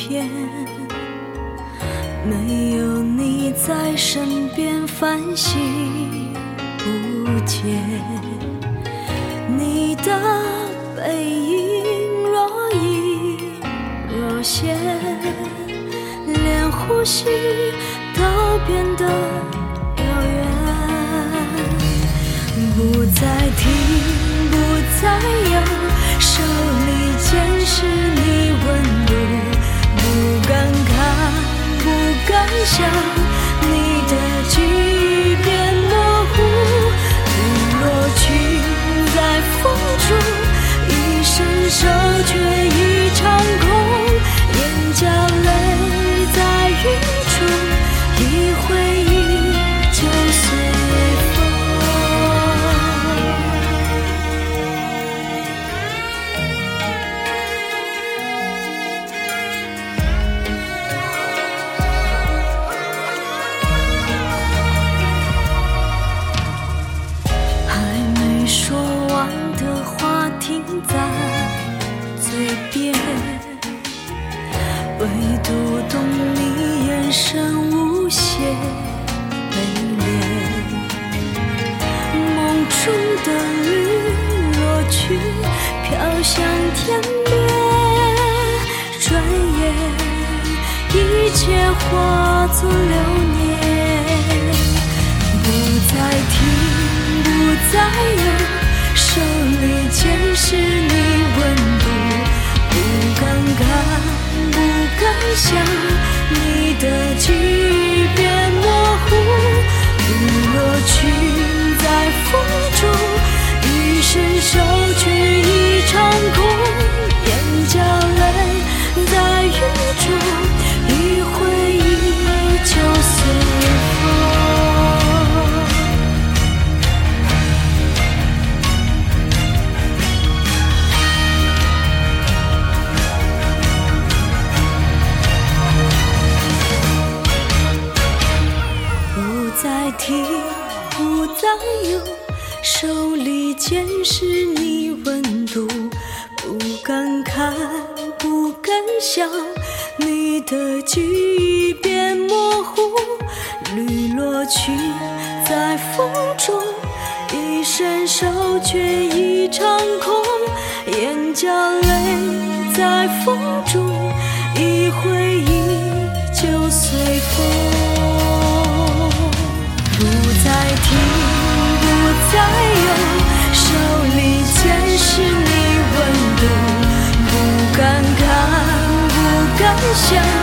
片没有你在身边繁星不见你的背影若隐若现连呼吸都变得遥远不再听不再有手里剑使你温度想。读懂你眼神无限美丽。梦中的雨落去，飘向天边，转眼一切化作流年。不再听，不再想，不再有，手里坚视你温度，不敢看，不敢想，你的记忆变模糊，绿罗裙在风中，一伸手却已长空，眼角泪在风中，一回忆想，